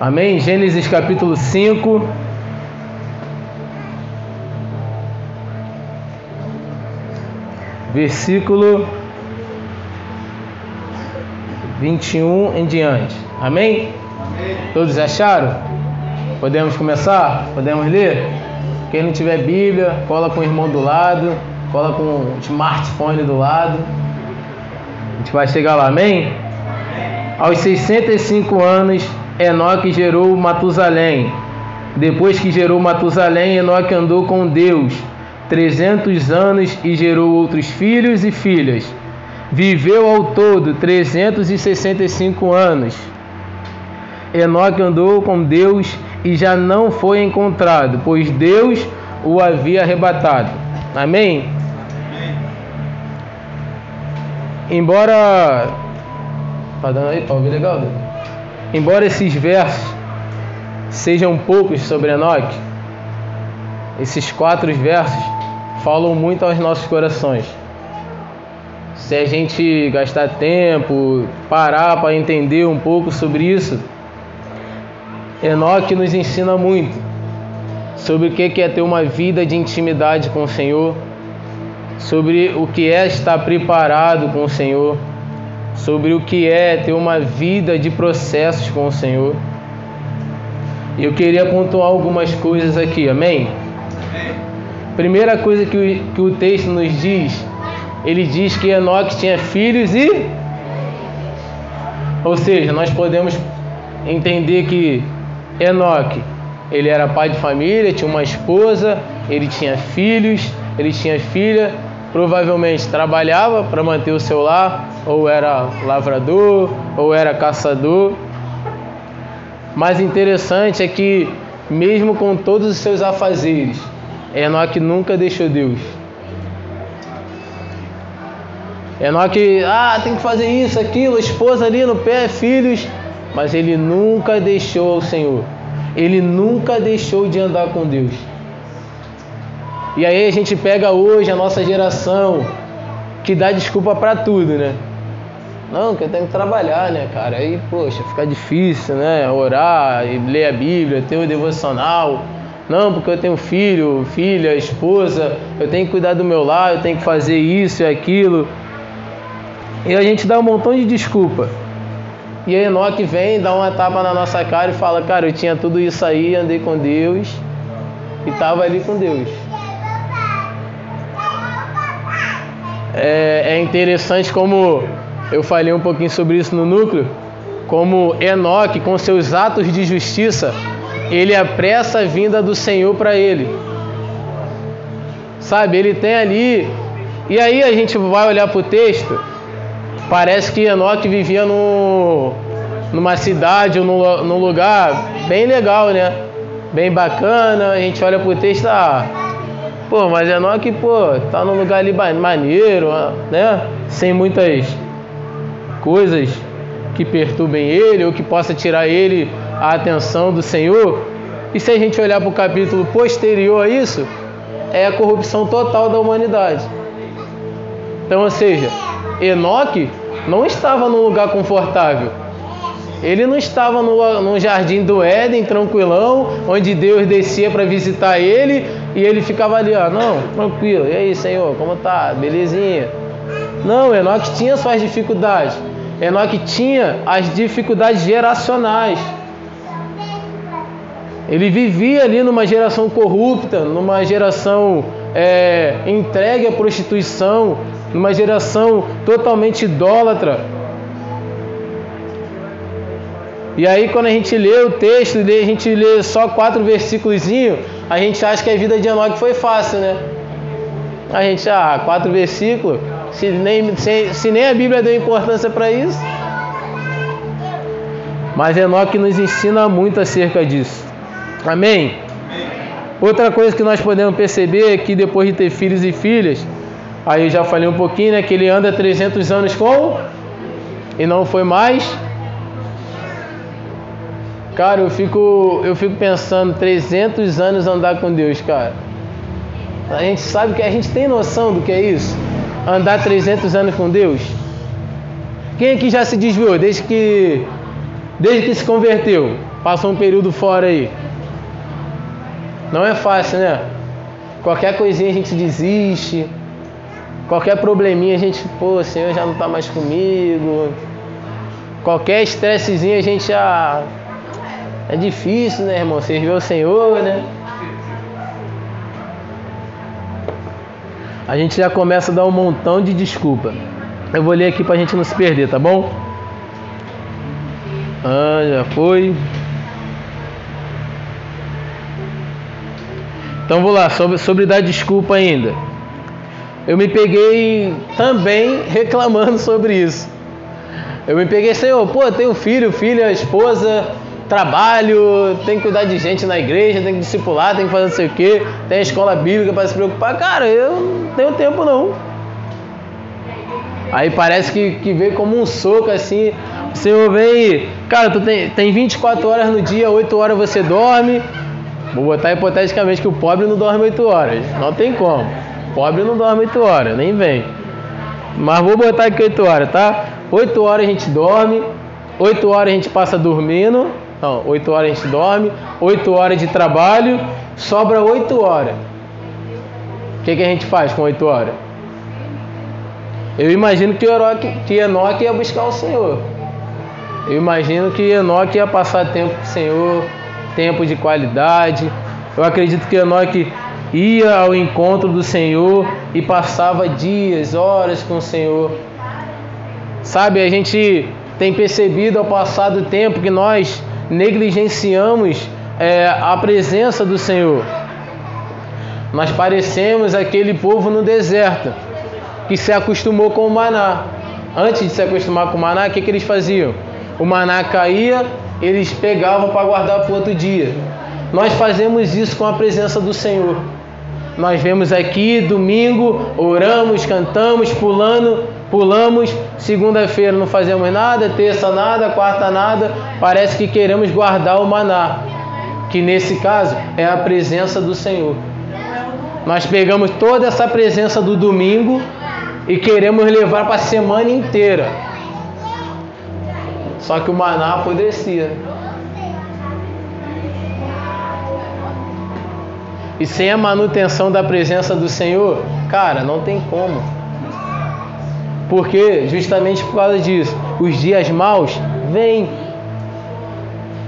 Amém? Gênesis capítulo 5. Versículo 21 em diante. Amém? Amém? Todos acharam? Podemos começar? Podemos ler? Quem não tiver Bíblia, cola com o irmão do lado, cola com o smartphone do lado. A gente vai chegar lá, amém? Aos 65 anos, Enoque gerou Matusalém. Depois que gerou Matusalém, Enoque andou com Deus 300 anos e gerou outros filhos e filhas. Viveu ao todo 365 anos. Enoque andou com Deus e já não foi encontrado, pois Deus o havia arrebatado. Amém? Amém. Embora. Tá dando aí? Tá ouvindo legal? Embora esses versos sejam poucos sobre Enoque, esses quatro versos falam muito aos nossos corações. Se a gente gastar tempo, parar para entender um pouco sobre isso, Enoque nos ensina muito sobre o que é ter uma vida de intimidade com o Senhor, sobre o que é estar preparado com o Senhor sobre o que é ter uma vida de processos com o Senhor. E eu queria pontuar algumas coisas aqui, amém? Primeira coisa que o, que o texto nos diz, ele diz que Enoque tinha filhos e. Ou seja, nós podemos entender que Enoque, ele era pai de família, tinha uma esposa, ele tinha filhos, ele tinha filha, provavelmente trabalhava para manter o seu lar, ou era lavrador, ou era caçador. Mas interessante é que, mesmo com todos os seus afazeres, Enoque nunca deixou Deus. Enoque, ah, tem que fazer isso, aquilo, esposa ali no pé, filhos, mas ele nunca deixou o Senhor. Ele nunca deixou de andar com Deus. E aí a gente pega hoje a nossa geração que dá desculpa para tudo, né? Não, que eu tenho que trabalhar, né, cara? Aí, poxa, fica difícil, né? Orar, ler a Bíblia, ter o devocional. Não, porque eu tenho filho, filha, esposa, eu tenho que cuidar do meu lar, eu tenho que fazer isso e aquilo. E a gente dá um montão de desculpa. E a Enoque vem, dá uma tapa na nossa cara e fala: Cara, eu tinha tudo isso aí, andei com Deus e estava ali com Deus. É, é interessante como eu falei um pouquinho sobre isso no núcleo, como Enoque, com seus atos de justiça, ele apressa a vinda do Senhor para ele. Sabe, ele tem ali. E aí a gente vai olhar para o texto, parece que Enoque vivia no, numa cidade ou num, num lugar bem legal, né? Bem bacana. A gente olha para o texto, ah, pô, mas Enoque, pô, tá num lugar ali maneiro, né? Sem muitas coisas que perturbem ele ou que possa tirar ele a atenção do Senhor. E se a gente olhar para o capítulo posterior a isso, é a corrupção total da humanidade. Então, ou seja, Enoque não estava num lugar confortável. Ele não estava no, no jardim do Éden, tranquilão, onde Deus descia para visitar ele e ele ficava ali, ó, não, tranquilo, e aí, Senhor, como tá? Belezinha. Não, Enoque tinha suas dificuldades. Enoque tinha as dificuldades geracionais. Ele vivia ali numa geração corrupta, numa geração é, entregue à prostituição, numa geração totalmente idólatra. E aí quando a gente lê o texto, a gente lê só quatro versículos, a gente acha que a vida de Enoque foi fácil, né? A gente, ah, quatro versículos, se nem, se, se nem a Bíblia deu importância para isso. Mas Enoque nos ensina muito acerca disso. Amém? Outra coisa que nós podemos perceber é que depois de ter filhos e filhas, aí eu já falei um pouquinho, né? Que ele anda 300 anos com e não foi mais. Cara, eu fico, eu fico pensando, 300 anos andar com Deus, cara. A gente sabe que a gente tem noção do que é isso andar 300 anos com Deus? Quem aqui já se desviou desde que, desde que se converteu? passa um período fora aí. Não é fácil, né? Qualquer coisinha a gente desiste. Qualquer probleminha a gente, pô, o Senhor já não tá mais comigo. Qualquer estressezinho a gente já. É difícil, né, irmão? Servir o Senhor, né? A gente já começa a dar um montão de desculpa. Eu vou ler aqui pra gente não se perder, tá bom? Ah, já foi. Então vou lá, sobre, sobre dar desculpa ainda. Eu me peguei também reclamando sobre isso. Eu me peguei, Senhor, pô, tenho filho, filha, esposa, trabalho, tem que cuidar de gente na igreja, tem que discipular, tem que fazer não sei o quê, tem a escola bíblica para se preocupar. Cara, eu não tenho tempo não. Aí parece que, que como um soco assim. O Senhor vem, cara, tu tem, tem 24 horas no dia, 8 horas você dorme. Vou botar hipoteticamente que o pobre não dorme 8 horas. Não tem como. Pobre não dorme 8 horas, nem vem. Mas vou botar aqui 8 horas, tá? 8 horas a gente dorme, 8 horas a gente passa dormindo. Não, 8 horas a gente dorme, 8 horas de trabalho, sobra 8 horas. O que, que a gente faz com 8 horas? Eu imagino que Enoque, que Enoque ia buscar o Senhor. Eu imagino que Enoque ia passar tempo com o Senhor, tempo de qualidade. Eu acredito que Enoque ia ao encontro do Senhor e passava dias, horas com o Senhor. Sabe, a gente tem percebido ao passar do tempo que nós negligenciamos é, a presença do Senhor. Nós parecemos aquele povo no deserto que se acostumou com o maná. Antes de se acostumar com o maná, o que, que eles faziam? O maná caía, eles pegavam para guardar para o outro dia. Nós fazemos isso com a presença do Senhor. Nós vemos aqui domingo, oramos, cantamos, pulando, pulamos. Segunda-feira não fazemos nada, terça nada, quarta nada. Parece que queremos guardar o maná, que nesse caso é a presença do Senhor. Nós pegamos toda essa presença do domingo e queremos levar para a semana inteira. Só que o maná apodrecia. E sem a manutenção da presença do Senhor, cara, não tem como. Porque justamente por causa disso, os dias maus vêm.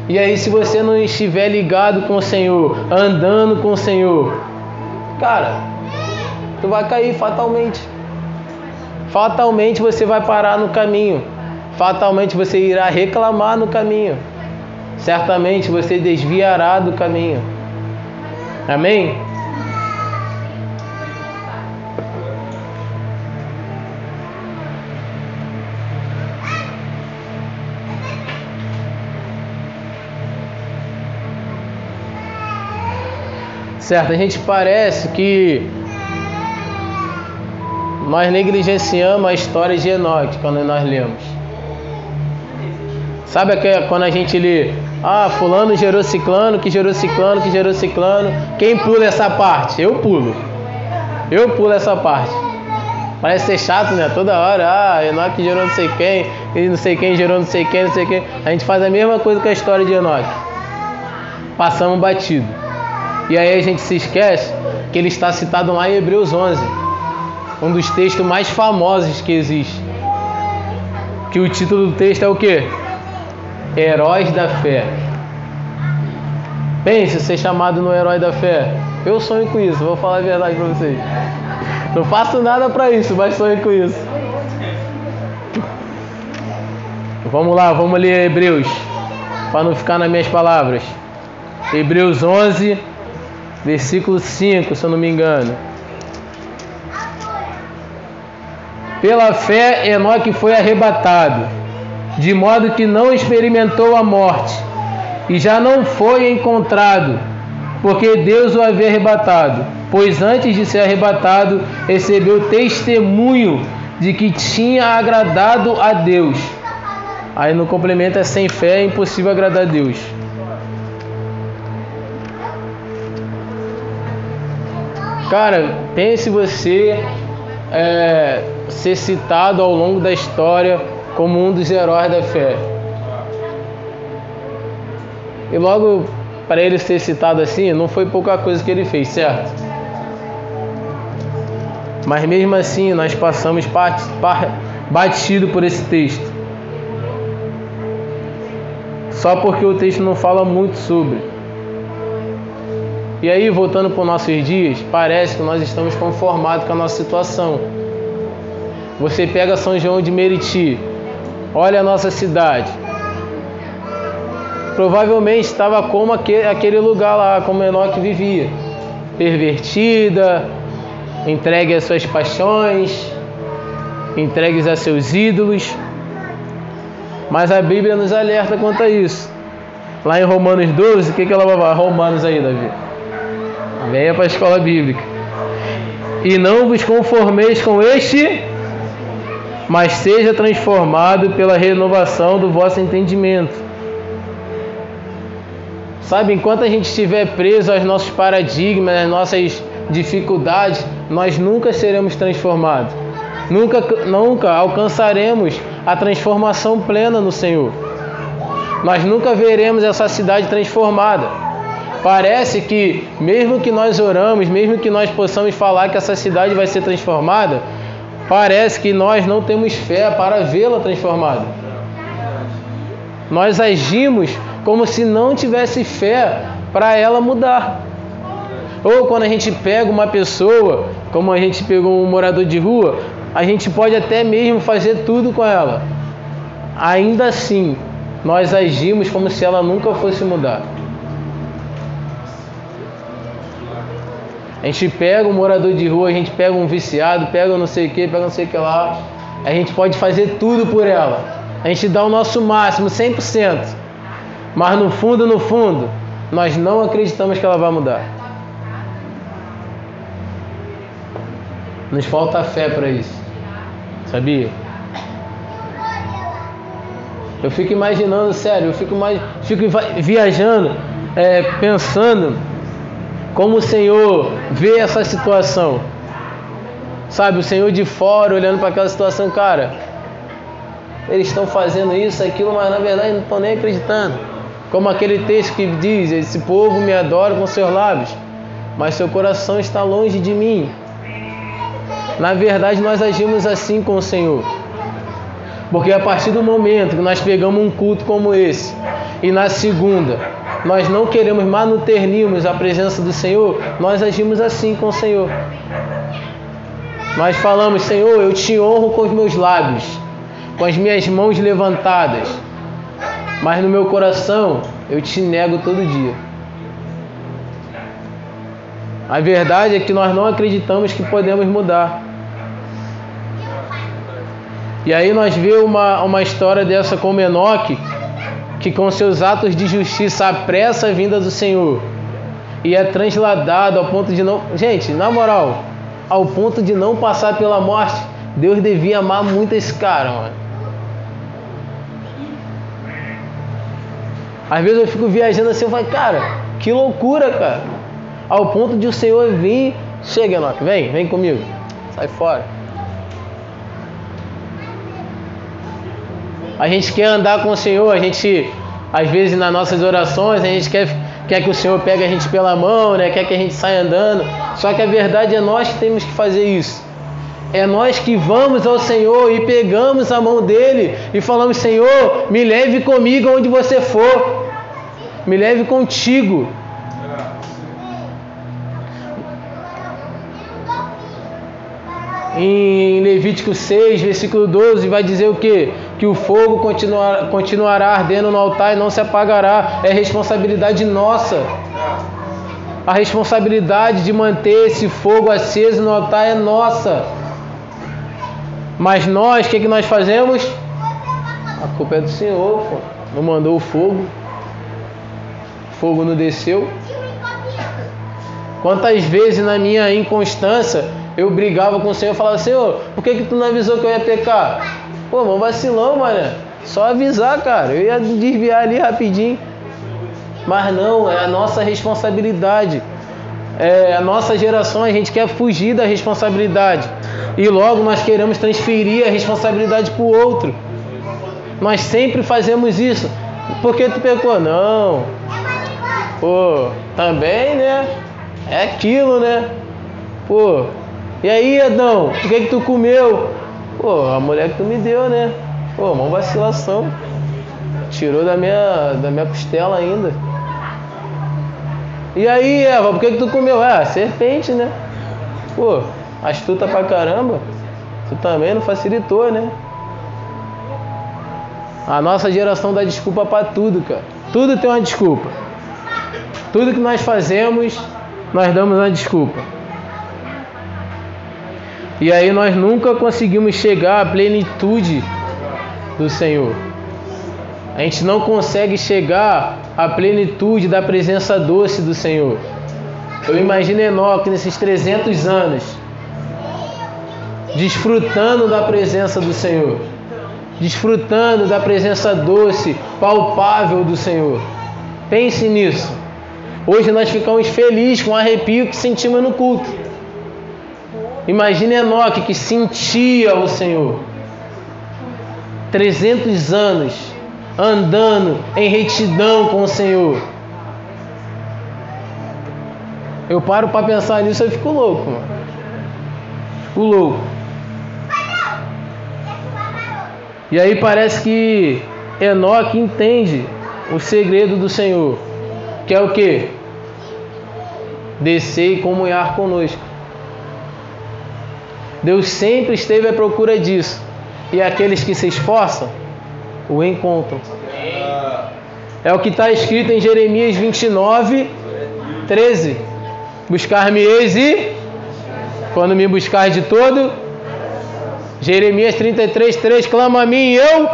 E aí, se você não estiver ligado com o Senhor, andando com o Senhor, cara, tu vai cair fatalmente. Fatalmente você vai parar no caminho. Fatalmente você irá reclamar no caminho. Certamente você desviará do caminho. Amém? Certo, a gente parece que nós negligenciamos a história de Enoque quando nós lemos. Sabe quando a gente lê ah, fulano gerou ciclano, que gerou ciclano, que gerou ciclano. Quem pula essa parte? Eu pulo. Eu pulo essa parte. Parece ser chato, né? Toda hora, ah, Enoque gerou não sei quem, e não sei quem gerou não sei quem, não sei quem. A gente faz a mesma coisa com a história de Enoque. Passamos batido. E aí a gente se esquece que ele está citado lá em Hebreus 11, um dos textos mais famosos que existe. Que o título do texto é o quê? Heróis da fé. Pense ser chamado no herói da fé. Eu sonho com isso, vou falar a verdade para vocês. Não faço nada para isso, mas sonho com isso. Vamos lá, vamos ler Hebreus, para não ficar nas minhas palavras. Hebreus 11, versículo 5, se eu não me engano. Pela fé, Enoque foi arrebatado de modo que não experimentou a morte, e já não foi encontrado, porque Deus o havia arrebatado. Pois antes de ser arrebatado, recebeu testemunho de que tinha agradado a Deus. Aí no complemento é sem fé é impossível agradar a Deus. Cara, pense você é, ser citado ao longo da história como um dos heróis da fé. E logo para ele ser citado assim, não foi pouca coisa que ele fez, certo? Mas mesmo assim, nós passamos batido por esse texto. Só porque o texto não fala muito sobre. E aí, voltando para os nossos dias, parece que nós estamos conformados com a nossa situação. Você pega São João de Meriti, olha a nossa cidade. Provavelmente estava como aquele lugar lá, como Enoque vivia. Pervertida, entregue às suas paixões, entregues a seus ídolos. Mas a Bíblia nos alerta quanto a isso. Lá em Romanos 12, o que, que ela vai falar? Romanos aí, Davi. Venha para a escola bíblica. E não vos conformeis com este, mas seja transformado pela renovação do vosso entendimento. Sabe, enquanto a gente estiver preso aos nossos paradigmas, às nossas dificuldades, nós nunca seremos transformados. Nunca, nunca alcançaremos a transformação plena no Senhor. Nós nunca veremos essa cidade transformada. Parece que, mesmo que nós oramos, mesmo que nós possamos falar que essa cidade vai ser transformada, parece que nós não temos fé para vê-la transformada. Nós agimos como se não tivesse fé para ela mudar. Ou quando a gente pega uma pessoa, como a gente pegou um morador de rua, a gente pode até mesmo fazer tudo com ela. Ainda assim, nós agimos como se ela nunca fosse mudar. A gente pega um morador de rua, a gente pega um viciado, pega não sei o que, pega não sei o que lá. A gente pode fazer tudo por ela. A gente dá o nosso máximo, 100%. Mas no fundo, no fundo, nós não acreditamos que ela vai mudar. Nos falta fé para isso. Sabia? Eu fico imaginando, sério, eu fico, mais, fico viajando, é, pensando como o Senhor vê essa situação. Sabe, o Senhor de fora olhando para aquela situação, cara. Eles estão fazendo isso, aquilo, mas na verdade não estão nem acreditando. Como aquele texto que diz: Esse povo me adora com seus lábios, mas seu coração está longe de mim. Na verdade, nós agimos assim com o Senhor. Porque a partir do momento que nós pegamos um culto como esse, e na segunda, nós não queremos manuternirmos a presença do Senhor, nós agimos assim com o Senhor. Nós falamos, Senhor, eu te honro com os meus lábios, com as minhas mãos levantadas, mas no meu coração eu te nego todo dia. A verdade é que nós não acreditamos que podemos mudar. E aí nós vemos uma, uma história dessa com Enoque, que com seus atos de justiça apressa a vinda do Senhor e é transladado ao ponto de não. Gente, na moral, ao ponto de não passar pela morte, Deus devia amar muito esse cara, mano. Às vezes eu fico viajando assim, eu falo, cara, que loucura, cara. Ao ponto de o Senhor vir, chega, Enoque, vem, vem comigo, sai fora. A gente quer andar com o Senhor, a gente, às vezes nas nossas orações, a gente quer, quer que o Senhor pegue a gente pela mão, né? quer que a gente saia andando. Só que a verdade é nós que temos que fazer isso. É nós que vamos ao Senhor e pegamos a mão dele e falamos: Senhor, me leve comigo onde você for, me leve contigo. em Levítico 6, versículo 12, vai dizer o que? Que o fogo continuar, continuará ardendo no altar e não se apagará. É responsabilidade nossa. A responsabilidade de manter esse fogo aceso no altar é nossa. Mas nós, o que, que nós fazemos? A culpa é do Senhor, pô. não mandou o fogo. O fogo não desceu. Quantas vezes na minha inconstância eu brigava com o Senhor e falava, Senhor, por que, que tu não avisou que eu ia pecar? Pô, mano, vacilão, mano. Só avisar, cara. Eu ia desviar ali rapidinho. Mas não, é a nossa responsabilidade. É a nossa geração, a gente quer fugir da responsabilidade. E logo nós queremos transferir a responsabilidade para o outro. Nós sempre fazemos isso. Por que tu pecou? Não. Pô, também, né? É aquilo, né? Pô, e aí, Adão, o que que tu comeu? Pô, a mulher que tu me deu, né? Pô, uma vacilação. Tirou da minha, da minha costela ainda. E aí, Eva, por que, que tu comeu? Ah, serpente, né? Pô, astuta pra caramba. Tu também não facilitou, né? A nossa geração dá desculpa para tudo, cara. Tudo tem uma desculpa. Tudo que nós fazemos, nós damos uma desculpa. E aí nós nunca conseguimos chegar à plenitude do Senhor. A gente não consegue chegar à plenitude da presença doce do Senhor. Eu imagino Enoque nesses 300 anos, desfrutando da presença do Senhor, desfrutando da presença doce, palpável do Senhor. Pense nisso. Hoje nós ficamos felizes com o arrepio que sentimos no culto. Imagine Enoque que sentia o Senhor. 300 anos andando em retidão com o Senhor. Eu paro para pensar nisso e fico louco, mano. Fico louco. E aí parece que Enoque entende o segredo do Senhor, que é o que? Descer e comunhar conosco. Deus sempre esteve à procura disso. E aqueles que se esforçam o encontram. É o que está escrito em Jeremias 29, 13. Buscar-me-eis e quando me buscar de todo. Jeremias 33, 3. Clama a mim e eu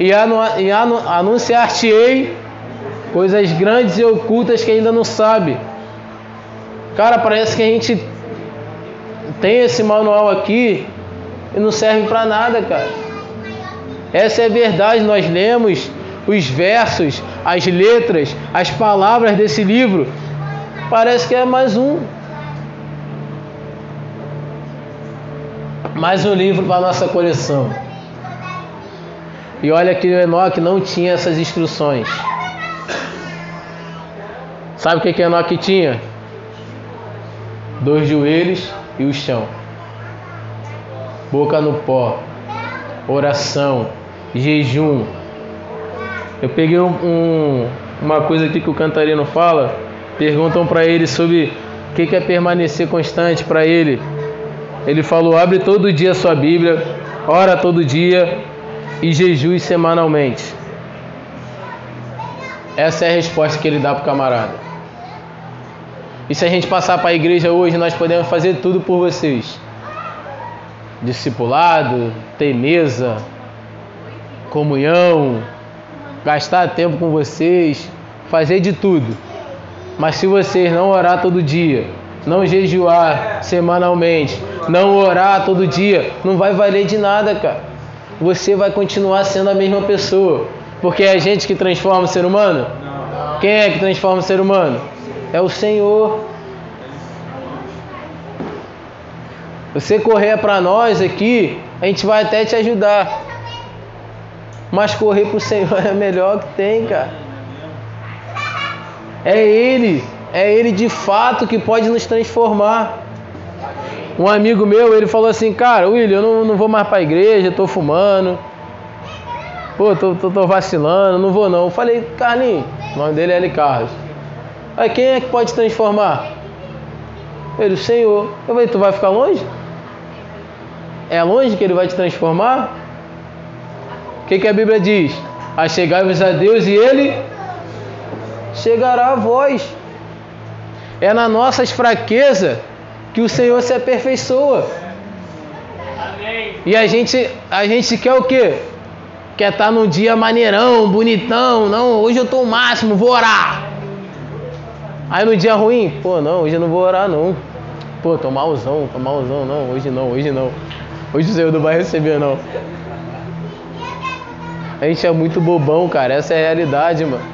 e, anu, e anu, anunciar-te-ei coisas grandes e ocultas que ainda não sabe. Cara, parece que a gente tem esse manual aqui e não serve para nada, cara. Essa é a verdade. Nós lemos os versos, as letras, as palavras desse livro. Parece que é mais um. Mais um livro para nossa coleção. E olha que o Enoque não tinha essas instruções. Sabe o que, que Enoque tinha? Dois joelhos e o chão. Boca no pó. Oração. Jejum. Eu peguei um, um, uma coisa aqui que o cantarino fala. Perguntam para ele sobre o que, é permanecer constante para ele. Ele falou: abre todo dia a sua Bíblia, ora todo dia e jejue semanalmente. Essa é a resposta que ele dá para o camarada. E se a gente passar para a igreja hoje, nós podemos fazer tudo por vocês: discipulado, ter mesa, comunhão, gastar tempo com vocês, fazer de tudo. Mas se vocês não orar todo dia, não jejuar semanalmente, não orar todo dia, não vai valer de nada, cara. Você vai continuar sendo a mesma pessoa. Porque é a gente que transforma o ser humano? Quem é que transforma o ser humano? É o Senhor. Você correr para nós aqui, a gente vai até te ajudar. Mas correr para o Senhor é melhor que tem, cara. É Ele, é Ele de fato que pode nos transformar. Um amigo meu, ele falou assim, cara, William, eu não, não vou mais para a igreja, tô fumando. Pô, tô, tô, tô, vacilando, não vou não. Eu falei, Carlinhos, o nome dele é L. Carlos. Aí quem é que pode transformar? Ele, o Senhor. Eu falei, tu vai ficar longe? É longe que ele vai te transformar? O que, que a Bíblia diz? Achegai-vos a Deus e ele chegará a vós. É nas nossas fraquezas que o Senhor se aperfeiçoa. E a gente, a gente quer o quê? Quer estar num dia maneirão, bonitão, não, hoje eu estou o máximo, vou orar. Aí no dia ruim, pô, não, hoje eu não vou orar não. Pô, tô malzão, tô malzão, não, hoje não, hoje não. Hoje o Senhor não vai receber não. A gente é muito bobão, cara, essa é a realidade, mano.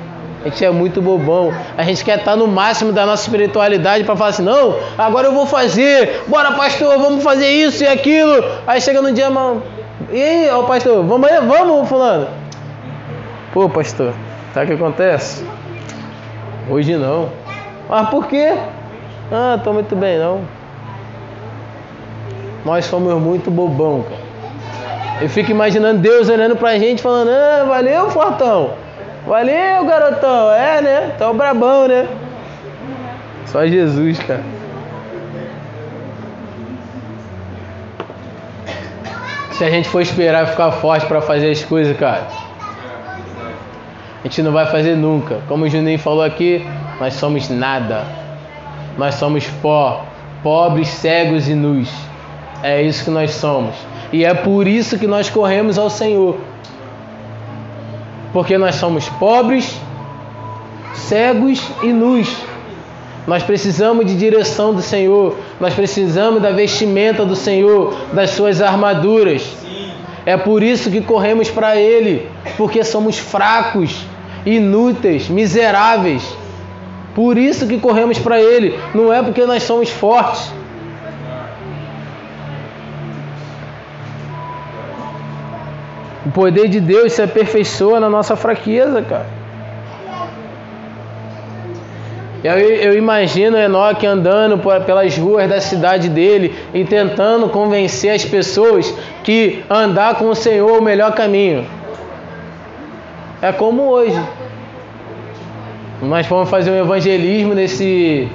A gente é muito bobão. A gente quer estar no máximo da nossa espiritualidade para falar assim: não, agora eu vou fazer. Bora, pastor, vamos fazer isso e aquilo. Aí chega no dia, mano. E aí, ó, pastor, vamos aí, vamos, fulano. Pô, pastor, sabe o que acontece? Hoje não. Mas por quê? Ah, tô muito bem não. Nós somos muito bobão, cara. Eu fico imaginando Deus olhando pra gente falando, ah, valeu, Fortão. Valeu, garotão. É, né? Tá o brabão, né? Só Jesus, cara. Se a gente for esperar ficar forte para fazer as coisas, cara, a gente não vai fazer nunca. Como o Juninho falou aqui, nós somos nada. Nós somos pó, pobres, cegos e nus. É isso que nós somos. E é por isso que nós corremos ao Senhor. Porque nós somos pobres, cegos e nus. Nós precisamos de direção do Senhor. Nós precisamos da vestimenta do Senhor, das suas armaduras. É por isso que corremos para Ele, porque somos fracos, inúteis, miseráveis. Por isso que corremos para Ele, não é porque nós somos fortes. O poder de Deus se aperfeiçoa na nossa fraqueza, cara. Eu, eu imagino Enoque andando pelas ruas da cidade dele e tentando convencer as pessoas que andar com o Senhor é o melhor caminho. É como hoje. Nós fomos fazer um evangelismo nesse,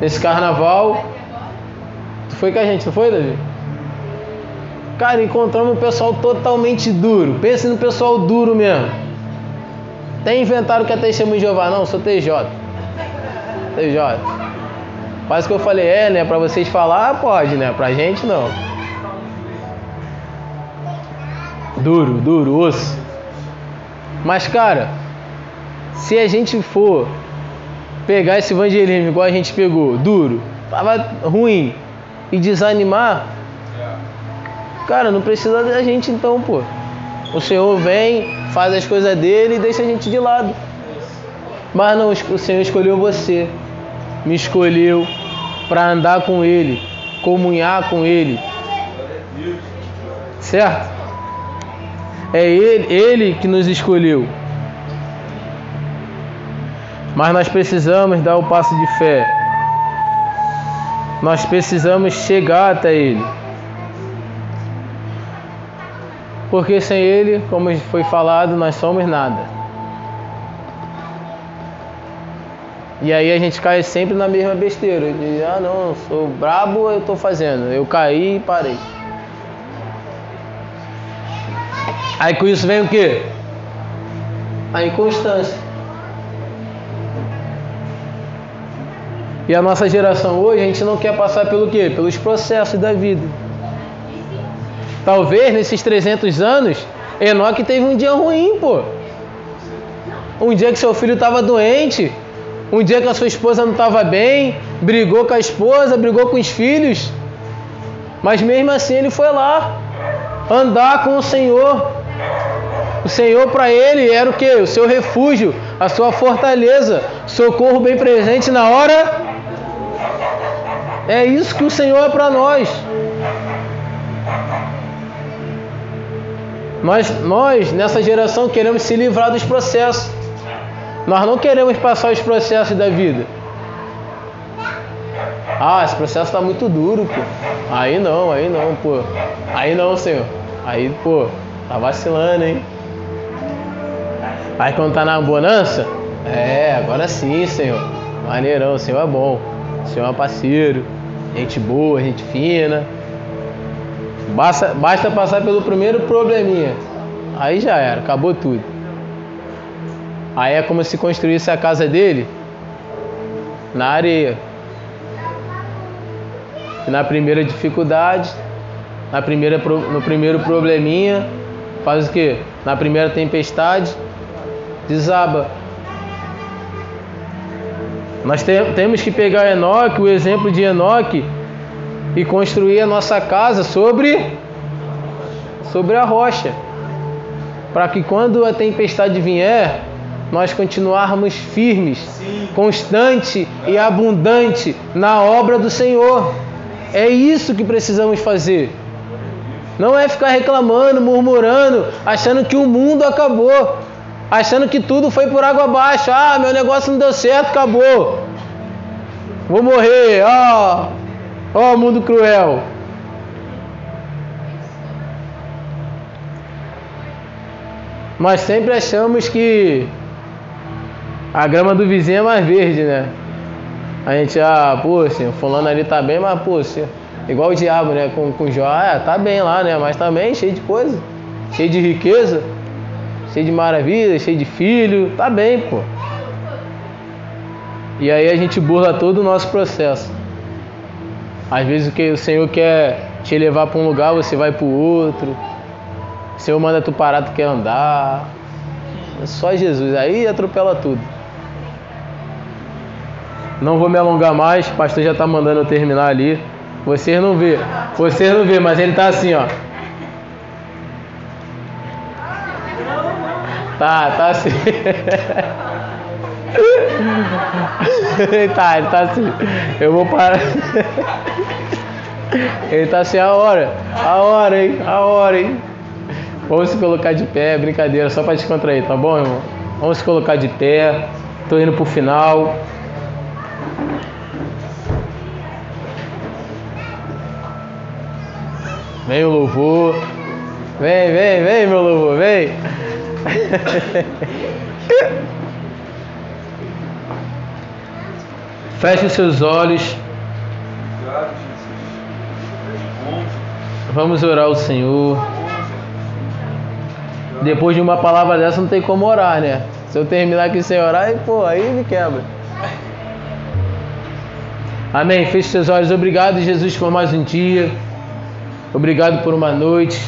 nesse carnaval. Tu foi com a gente, não foi, Davi? Cara, encontramos um pessoal totalmente duro. Pense no pessoal duro mesmo. Tem inventaram que é testemunho de Jeová? Não, sou TJ. TJ. Quase que eu falei, é, né? Pra vocês falar, pode, né? Pra gente, não. Duro, duro, osso. Mas, cara, se a gente for pegar esse evangelismo igual a gente pegou, duro, ruim, e desanimar, cara, não precisa da gente então, pô. O Senhor vem, faz as coisas dele e deixa a gente de lado. Mas não, o Senhor escolheu você me escolheu para andar com Ele, comunhar com Ele. Certo? É Ele, Ele que nos escolheu. Mas nós precisamos dar o passo de fé. Nós precisamos chegar até Ele. Porque sem Ele, como foi falado, nós somos nada. E aí a gente cai sempre na mesma besteira. De, ah não, sou brabo, eu tô fazendo. Eu caí e parei. Aí com isso vem o quê? A inconstância. E a nossa geração hoje, a gente não quer passar pelo quê? Pelos processos da vida. Talvez nesses 300 anos, Enoque teve um dia ruim, pô. Um dia que seu filho estava doente, um dia que a sua esposa não estava bem, brigou com a esposa, brigou com os filhos, mas mesmo assim ele foi lá andar com o Senhor. O Senhor para ele era o que? O seu refúgio, a sua fortaleza, socorro bem presente na hora. É isso que o Senhor é para nós. Nós, nós, nessa geração, queremos se livrar dos processos. Nós não queremos passar os processos da vida. Ah, esse processo está muito duro, pô. Aí não, aí não, pô. Aí não, senhor. Aí, pô, tá vacilando, hein? Aí quando tá na bonança, é, agora sim, senhor. Maneirão, o senhor é bom. O senhor é parceiro, gente boa, gente fina. Basta, basta passar pelo primeiro probleminha. Aí já era, acabou tudo. Aí é como se construísse a casa dele na areia. Na primeira dificuldade, na primeira, no primeiro probleminha, faz o que? Na primeira tempestade, desaba. Nós te, temos que pegar Enoque, o exemplo de Enoque, e construir a nossa casa sobre, sobre a rocha. Para que quando a tempestade vier, nós continuarmos firmes, Sim. constante e abundante na obra do Senhor. É isso que precisamos fazer. Não é ficar reclamando, murmurando, achando que o mundo acabou. Achando que tudo foi por água abaixo. Ah, meu negócio não deu certo, acabou. Vou morrer. Ó, oh, ó, oh, mundo cruel. Nós sempre achamos que a grama do vizinho é mais verde, né? A gente, ah, pô, assim, fulano ali tá bem, mas, pô, assim, igual o diabo, né? Com, com Jó, ah, tá bem lá, né? Mas também cheio de coisa, cheio de riqueza cheio de maravilha, cheio de filho, tá bem, pô. E aí a gente burla todo o nosso processo. Às vezes o que o Senhor quer te levar para um lugar, você vai para o outro. O Senhor manda tu parar, tu quer andar. É só Jesus, aí atropela tudo. Não vou me alongar mais, o pastor já está mandando eu terminar ali. Vocês não vê, vocês não vê, mas ele está assim, ó. Tá, tá assim. tá, ele tá assim. Eu vou parar. Ele tá assim a hora. A hora, hein? A hora, hein? Vamos se colocar de pé, brincadeira, só pra descontrair, tá bom, irmão? Vamos se colocar de pé. Tô indo pro final. Vem o louvor. Vem, vem, vem, meu louvor, vem. Feche os seus olhos. Vamos orar ao Senhor. Depois de uma palavra dessa não tem como orar, né? Se eu terminar aqui sem orar, aí, pô, aí me quebra. Amém. Feche seus olhos. Obrigado, Jesus, por mais um dia. Obrigado por uma noite.